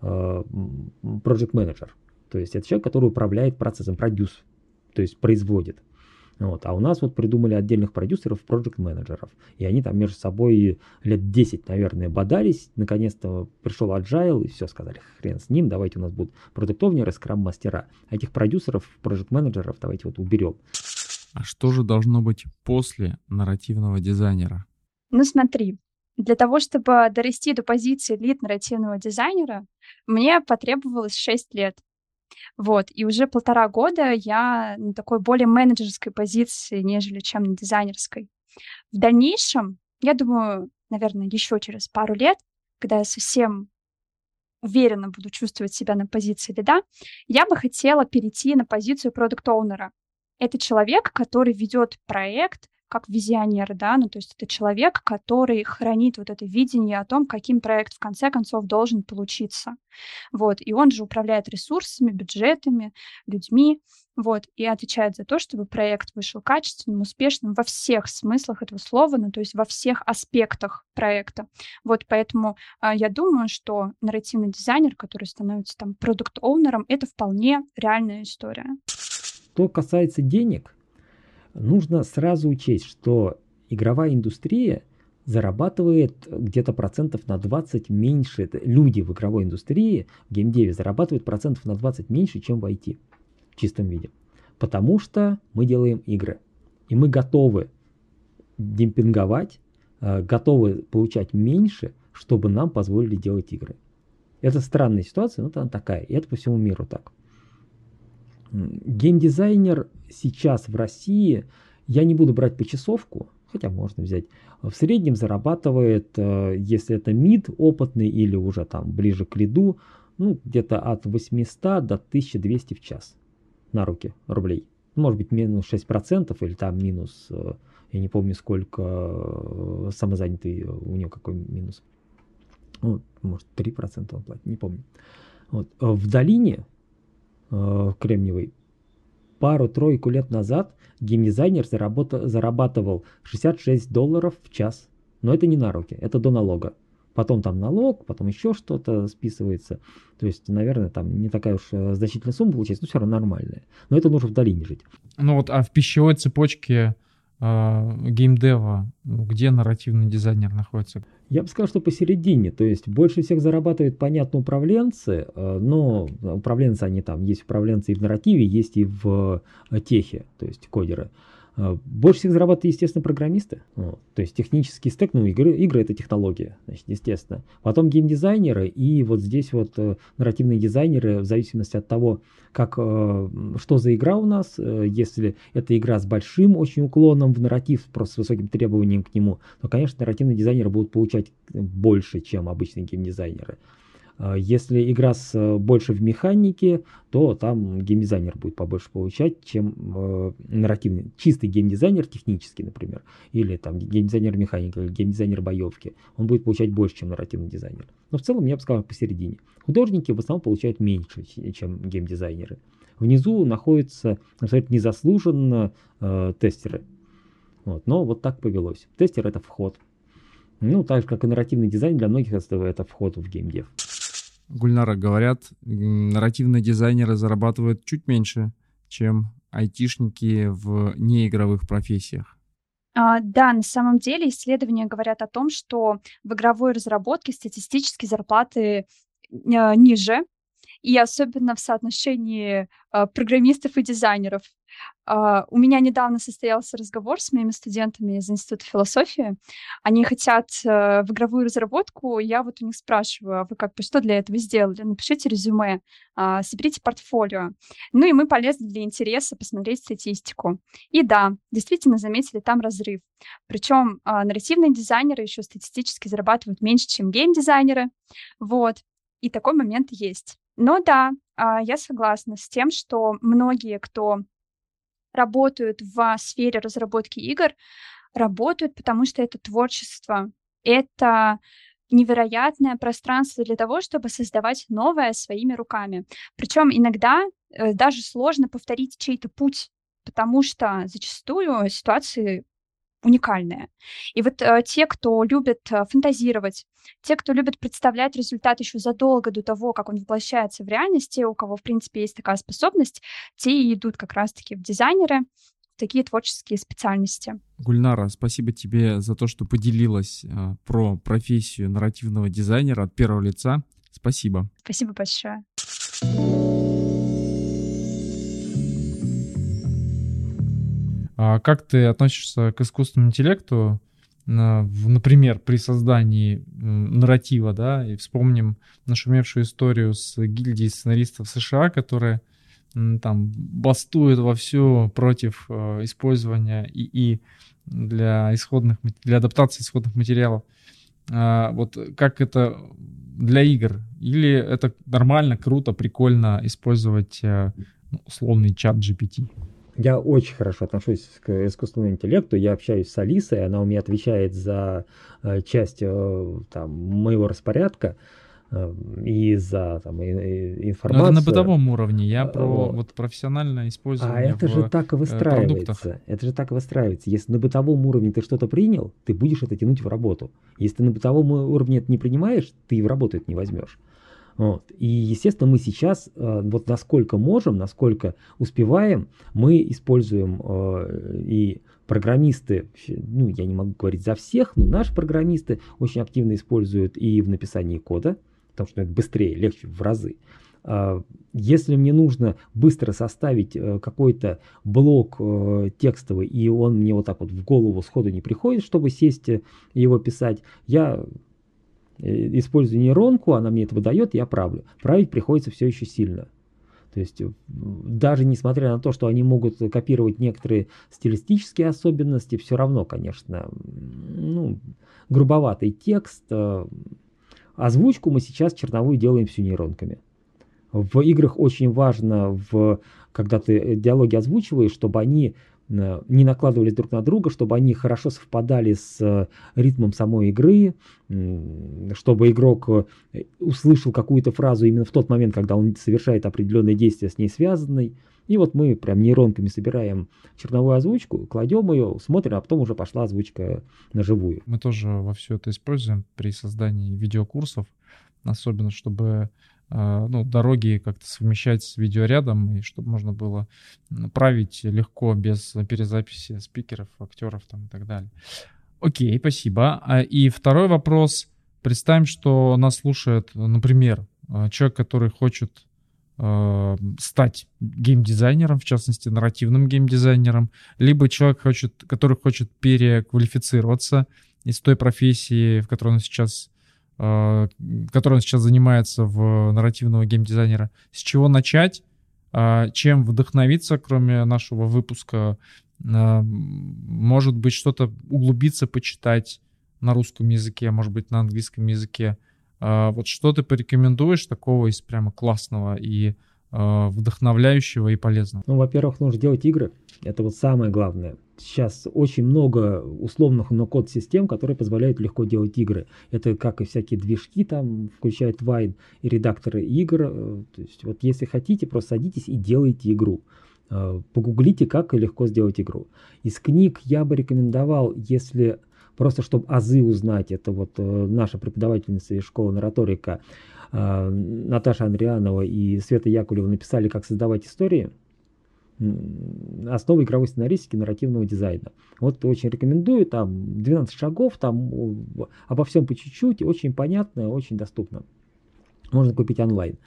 project менеджер то есть это человек, который управляет процессом, продюс, то есть производит. Вот. А у нас вот придумали отдельных продюсеров, проект менеджеров И они там между собой лет 10, наверное, бодались. Наконец-то пришел agile и все, сказали, хрен с ним, давайте у нас будут продуктовнеры, скрам-мастера. А этих продюсеров, проект менеджеров давайте вот уберем. А что же должно быть после нарративного дизайнера? Ну смотри, для того, чтобы дорасти до позиции лид нарративного дизайнера, мне потребовалось 6 лет. Вот, и уже полтора года я на такой более менеджерской позиции, нежели чем на дизайнерской. В дальнейшем, я думаю, наверное, еще через пару лет, когда я совсем уверенно буду чувствовать себя на позиции лида, я бы хотела перейти на позицию продукт-оунера. Это человек, который ведет проект, как визионер, да, ну то есть это человек, который хранит вот это видение о том, каким проект в конце концов должен получиться. Вот, и он же управляет ресурсами, бюджетами, людьми, вот, и отвечает за то, чтобы проект вышел качественным, успешным во всех смыслах этого слова, ну, то есть во всех аспектах проекта. Вот, поэтому а, я думаю, что нарративный дизайнер, который становится там продукт-оунером, это вполне реальная история. Что касается денег, нужно сразу учесть, что игровая индустрия зарабатывает где-то процентов на 20 меньше, люди в игровой индустрии, в геймдеве зарабатывают процентов на 20 меньше, чем в IT в чистом виде. Потому что мы делаем игры. И мы готовы демпинговать, э, готовы получать меньше, чтобы нам позволили делать игры. Это странная ситуация, но она такая. И это по всему миру так. Геймдизайнер сейчас в России, я не буду брать почасовку, хотя можно взять, в среднем зарабатывает, э, если это мид опытный или уже там ближе к лиду, ну, где-то от 800 до 1200 в час на руки рублей. Может быть, минус 6% или там минус, э, я не помню, сколько э, самозанятый у него какой минус. Ну, может, 3% он платит, не помню. Вот. В долине э, Кремниевой пару-тройку лет назад геймдизайнер заработ... зарабатывал 66 долларов в час. Но это не на руки, это до налога. Потом там налог, потом еще что-то списывается. То есть, наверное, там не такая уж э, значительная сумма получается, но все равно нормальная. Но это нужно в долине жить. Ну вот, а в пищевой цепочке геймдева, где нарративный дизайнер находится? Я бы сказал, что посередине. То есть больше всех зарабатывают, понятно, управленцы, э, но управленцы они там, есть управленцы и в нарративе, есть и в э, техе, то есть кодеры. Больше всех зарабатывают, естественно, программисты. То есть технический стек, ну, игры, игры это технология, значит, естественно. Потом геймдизайнеры и вот здесь вот э, нарративные дизайнеры, в зависимости от того, как, э, что за игра у нас, э, если это игра с большим очень уклоном в нарратив, просто с высоким требованием к нему, то, конечно, нарративные дизайнеры будут получать больше, чем обычные геймдизайнеры. А, если игра с, э, больше в механике, то там геймдизайнер будет побольше получать, чем э, нарративный. Чистый геймдизайнер технический, например, или там геймдизайнер механики, или геймдизайнер боевки, он будет получать больше, чем нарративный дизайнер. Но в целом я бы сказал посередине. Художники в основном получают меньше, чем геймдизайнеры. Внизу находятся абсолютно незаслуженно э, тестеры. Вот. Но вот так повелось. Тестер это вход. Ну, так же, как и нарративный дизайн, для многих это вход в геймдев. Гульнара, говорят, нарративные дизайнеры зарабатывают чуть меньше, чем айтишники в неигровых профессиях. А, да, на самом деле исследования говорят о том, что в игровой разработке статистически зарплаты а, ниже, и особенно в соотношении а, программистов и дизайнеров. Uh, у меня недавно состоялся разговор с моими студентами из Института философии. Они хотят uh, в игровую разработку. Я вот у них спрашиваю, а вы как бы что для этого сделали? Напишите резюме, uh, соберите портфолио. Ну и мы полезли для интереса посмотреть статистику. И да, действительно заметили там разрыв. Причем нарративные дизайнеры еще статистически зарабатывают меньше, чем гейм-дизайнеры. Вот. И такой момент есть. Но да, я согласна с тем, что многие, кто работают в сфере разработки игр, работают, потому что это творчество, это невероятное пространство для того, чтобы создавать новое своими руками. Причем иногда э, даже сложно повторить чей-то путь, потому что зачастую ситуации уникальное. И вот э, те, кто любит э, фантазировать, те, кто любит представлять результат еще задолго до того, как он воплощается в реальность, те, у кого, в принципе, есть такая способность, те и идут как раз-таки в дизайнеры, в такие творческие специальности. Гульнара, спасибо тебе за то, что поделилась э, про профессию нарративного дизайнера от первого лица. Спасибо. Спасибо большое. А как ты относишься к искусственному интеллекту, например, при создании нарратива, да, и вспомним нашумевшую историю с гильдией сценаристов США, которая там бастует вовсю против э, использования ИИ для исходных, для адаптации исходных материалов. А, вот как это для игр? Или это нормально, круто, прикольно использовать э, ну, условный чат GPT? Я очень хорошо отношусь к искусственному интеллекту. Я общаюсь с Алисой, она у меня отвечает за э, часть э, там, моего распорядка э, и за там, информацию. Но это на бытовом уровне. Я про вот профессиональное использование. А это в, же так и выстраивается. Продуктах. Это же так и выстраивается. Если на бытовом уровне ты что-то принял, ты будешь это тянуть в работу. Если ты на бытовом уровне это не принимаешь, ты и в работу это не возьмешь. Вот. И, естественно, мы сейчас, э, вот насколько можем, насколько успеваем, мы используем э, и программисты, ну, я не могу говорить за всех, но наши программисты очень активно используют и в написании кода, потому что это быстрее, легче в разы. А, если мне нужно быстро составить э, какой-то блок текстовый, и он мне вот так вот в голову сходу не приходит, чтобы сесть и его писать, я использую нейронку, она мне это выдает, я правлю. Править приходится все еще сильно. То есть э, даже несмотря на то, что они могут копировать некоторые стилистические особенности, все равно, конечно, ну, грубоватый текст. Э, озвучку мы сейчас черновую делаем всю нейронками. В играх очень важно, в, когда ты диалоги озвучиваешь, чтобы они не накладывались друг на друга, чтобы они хорошо совпадали с ритмом самой игры, чтобы игрок услышал какую-то фразу именно в тот момент, когда он совершает определенное действие с ней связанной. И вот мы прям нейронками собираем черновую озвучку, кладем ее, смотрим, а потом уже пошла озвучка на живую. Мы тоже во все это используем при создании видеокурсов, особенно чтобы ну, дороги как-то совмещать с видеорядом, и чтобы можно было править легко, без перезаписи спикеров, актеров там и так далее. Окей, спасибо. А, и второй вопрос. Представим, что нас слушает, например, а, человек, который хочет Э, стать геймдизайнером, в частности, нарративным геймдизайнером, либо человек, хочет, который хочет переквалифицироваться из той профессии, в которой он сейчас э, которой он сейчас занимается в нарративного геймдизайнера, с чего начать, э, чем вдохновиться, кроме нашего выпуска, может быть, что-то углубиться, почитать на русском языке, может быть, на английском языке, а, вот что ты порекомендуешь такого из прямо классного и а, вдохновляющего и полезного? Ну, во-первых, нужно делать игры. Это вот самое главное. Сейчас очень много условных но-код систем, которые позволяют легко делать игры. Это как и всякие движки, там, включают Wine и редакторы игр. Э, то есть вот если хотите, просто садитесь и делайте игру. Э, погуглите, как легко сделать игру. Из книг я бы рекомендовал, если просто чтобы азы узнать. Это вот э, наша преподавательница из школы нараторика э, Наташа Андрианова и Света Якулева написали, как создавать истории. Основы игровой сценаристики, нарративного дизайна. Вот очень рекомендую, там 12 шагов, там обо всем по чуть-чуть, очень понятно, очень доступно. Можно купить онлайн.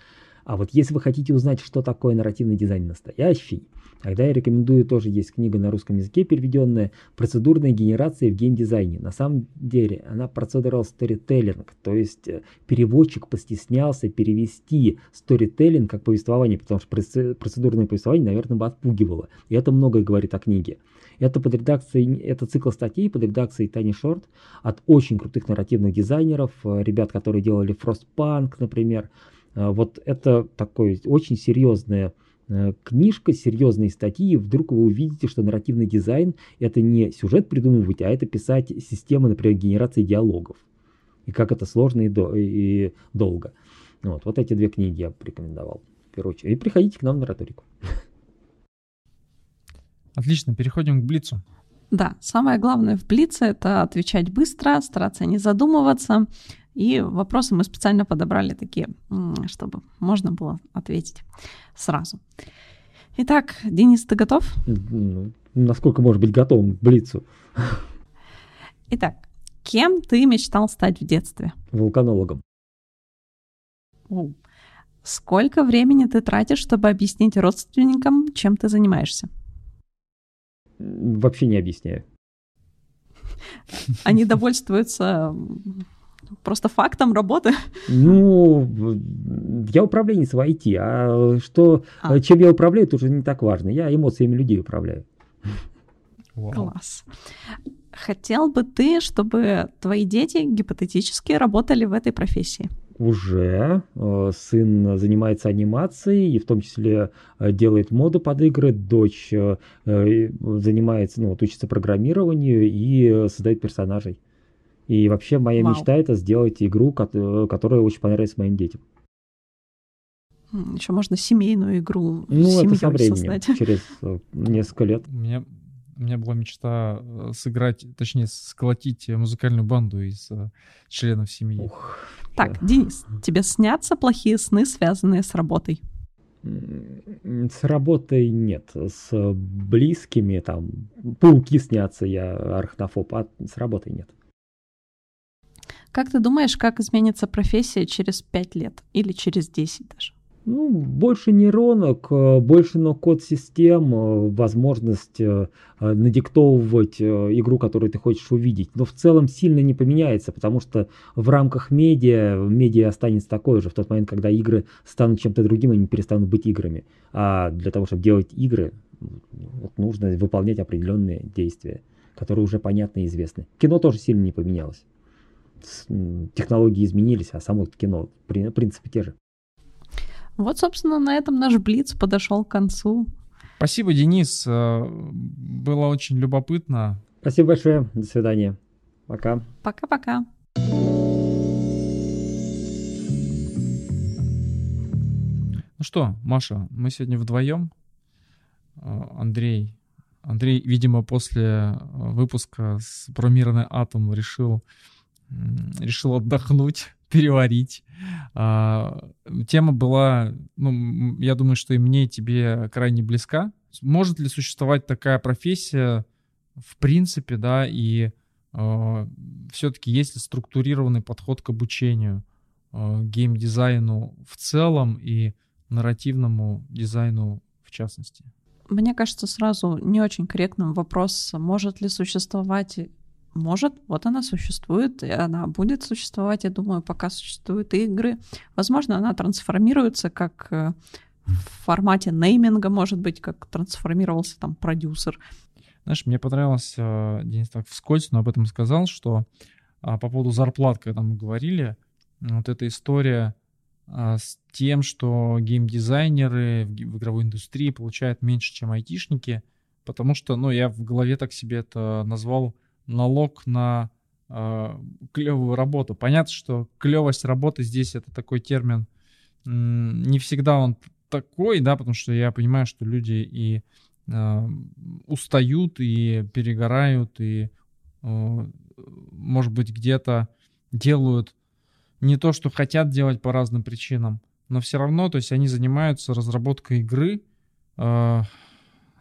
А вот если вы хотите узнать, что такое нарративный дизайн настоящий, тогда я рекомендую, тоже есть книга на русском языке переведенная «Процедурная генерация в геймдизайне». На самом деле она procedural storytelling, то есть э, переводчик постеснялся перевести storytelling как повествование, потому что процедурное повествование, наверное, бы отпугивало. И это многое говорит о книге. Это под редакцией, это цикл статей под редакцией Тани Шорт от очень крутых нарративных дизайнеров, э, ребят, которые делали Frostpunk, например, вот это такой очень серьезная э, книжка, серьезные статьи, и вдруг вы увидите, что нарративный дизайн — это не сюжет придумывать, а это писать системы, например, генерации диалогов. И как это сложно и, до, и долго. Вот, вот эти две книги я бы рекомендовал, в первую очередь. И приходите к нам на риторику. Отлично, переходим к Блицу. Да, самое главное в Блице — это отвечать быстро, стараться не задумываться, и вопросы мы специально подобрали такие, чтобы можно было ответить сразу. Итак, Денис, ты готов? Ну, насколько может быть готовым к Блицу? Итак, кем ты мечтал стать в детстве? Вулканологом. О. Сколько времени ты тратишь, чтобы объяснить родственникам, чем ты занимаешься? Вообще не объясняю. Они довольствуются просто фактом работы? Ну, я управленец в IT, а что, а. чем я управляю, это уже не так важно. Я эмоциями людей управляю. Вау. Класс. Хотел бы ты, чтобы твои дети гипотетически работали в этой профессии? Уже э, сын занимается анимацией и в том числе э, делает моды под игры, дочь э, занимается, ну вот учится программированию и создает персонажей. И вообще моя Вау. мечта это сделать игру, которая очень понравится моим детям. Еще можно семейную игру. Ну, это со временем, создать. через э, несколько лет. У меня, у меня была мечта э, сыграть, точнее, сколотить музыкальную банду из э, членов семьи. Ух, так, да. Денис, тебе снятся плохие сны, связанные с работой? С работой нет. С близкими, там, пауки снятся, я арахнофоб, а с работой нет. Как ты думаешь, как изменится профессия через 5 лет или через 10 даже? Ну, больше нейронок, э, больше но-код систем, э, возможность э, надиктовывать игру, которую ты хочешь увидеть. Но в целом сильно не поменяется, потому что в рамках медиа, медиа останется такое же в тот момент, когда игры станут чем-то другим, они перестанут быть играми. А для того, чтобы делать игры, нужно выполнять определенные действия, которые уже понятны и известны. Кино тоже сильно не поменялось технологии изменились, а само кино, принципы те же. Вот, собственно, на этом наш Блиц подошел к концу. Спасибо, Денис. Э, было очень любопытно. Спасибо большое. До свидания. Пока. Пока-пока. Ну что, Маша, мы сегодня вдвоем. Э, Андрей, Андрей, видимо, после э, выпуска с про мирный атом решил, решил отдохнуть, переварить. А, тема была, ну, я думаю, что и мне, и тебе крайне близка. Может ли существовать такая профессия в принципе, да, и э, все-таки есть ли структурированный подход к обучению, э, геймдизайну в целом и нарративному дизайну в частности? Мне кажется, сразу не очень корректным вопрос, может ли существовать может, вот она существует, и она будет существовать, я думаю, пока существуют игры. Возможно, она трансформируется как э, в формате нейминга, может быть, как трансформировался там продюсер. Знаешь, мне понравилось, э, Денис так вскользь, но об этом сказал, что а, по поводу зарплат, когда мы говорили, вот эта история а, с тем, что геймдизайнеры в игровой индустрии получают меньше, чем айтишники, потому что, ну, я в голове так себе это назвал налог на э, клевую работу. Понятно, что клевость работы здесь это такой термин, не всегда он такой, да, потому что я понимаю, что люди и э, устают, и перегорают, и, э, может быть, где-то делают не то, что хотят делать по разным причинам, но все равно, то есть они занимаются разработкой игры, э,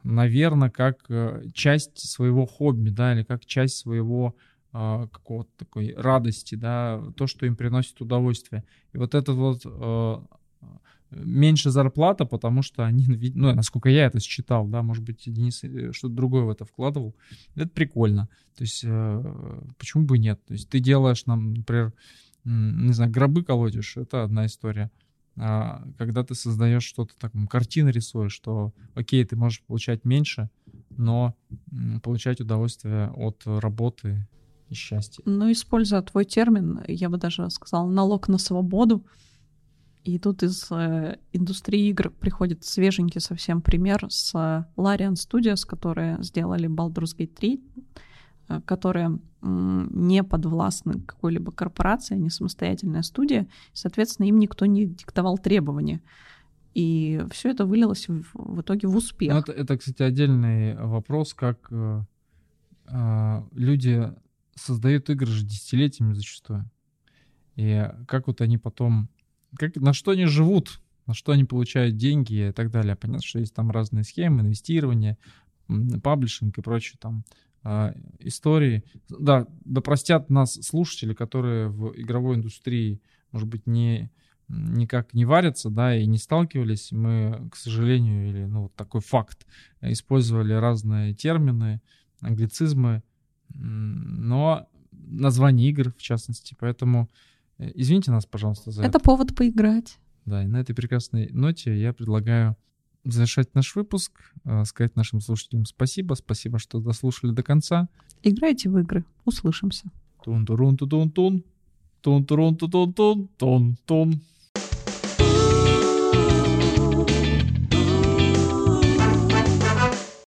наверное, как э, часть своего хобби, да, или как часть своего э, какого-то такой радости, да, то, что им приносит удовольствие. И вот этот вот э, меньше зарплата, потому что они, ну, насколько я это считал, да, может быть, Денис э, что-то другое в это вкладывал, это прикольно. То есть, почему бы нет? То есть, ты делаешь нам, например, не знаю, гробы колотишь, это одна история. А когда ты создаешь что-то, так, картины рисуешь, что, окей, ты можешь получать меньше, но получать удовольствие от работы и счастья. Ну, используя твой термин, я бы даже сказала, налог на свободу, и тут из э, индустрии игр приходит свеженький совсем пример с э, Larian Studios, которые сделали Baldur's Gate 3, э, которые не подвластны какой-либо корпорации, они самостоятельная студия, соответственно, им никто не диктовал требования. И все это вылилось в, в итоге в успех. Ну, это, это, кстати, отдельный вопрос, как э, э, люди создают игры же десятилетиями зачастую. И как вот они потом как, на что они живут, на что они получают деньги и так далее. Понятно, что есть там разные схемы, инвестирование, паблишинг и прочие там э, истории. Да, да простят нас слушатели, которые в игровой индустрии, может быть, не никак не варятся, да, и не сталкивались. Мы, к сожалению, или, ну, вот такой факт, использовали разные термины, англицизмы, но название игр, в частности, поэтому Э, извините нас, пожалуйста, за это. Это повод поиграть. Да, и на этой прекрасной ноте я предлагаю завершать наш выпуск, э, сказать нашим слушателям спасибо, спасибо, что дослушали до конца. Играйте в игры. Услышимся. Тун-турун-тун-тун. Тун-турун-тун-тун. Тун-тун.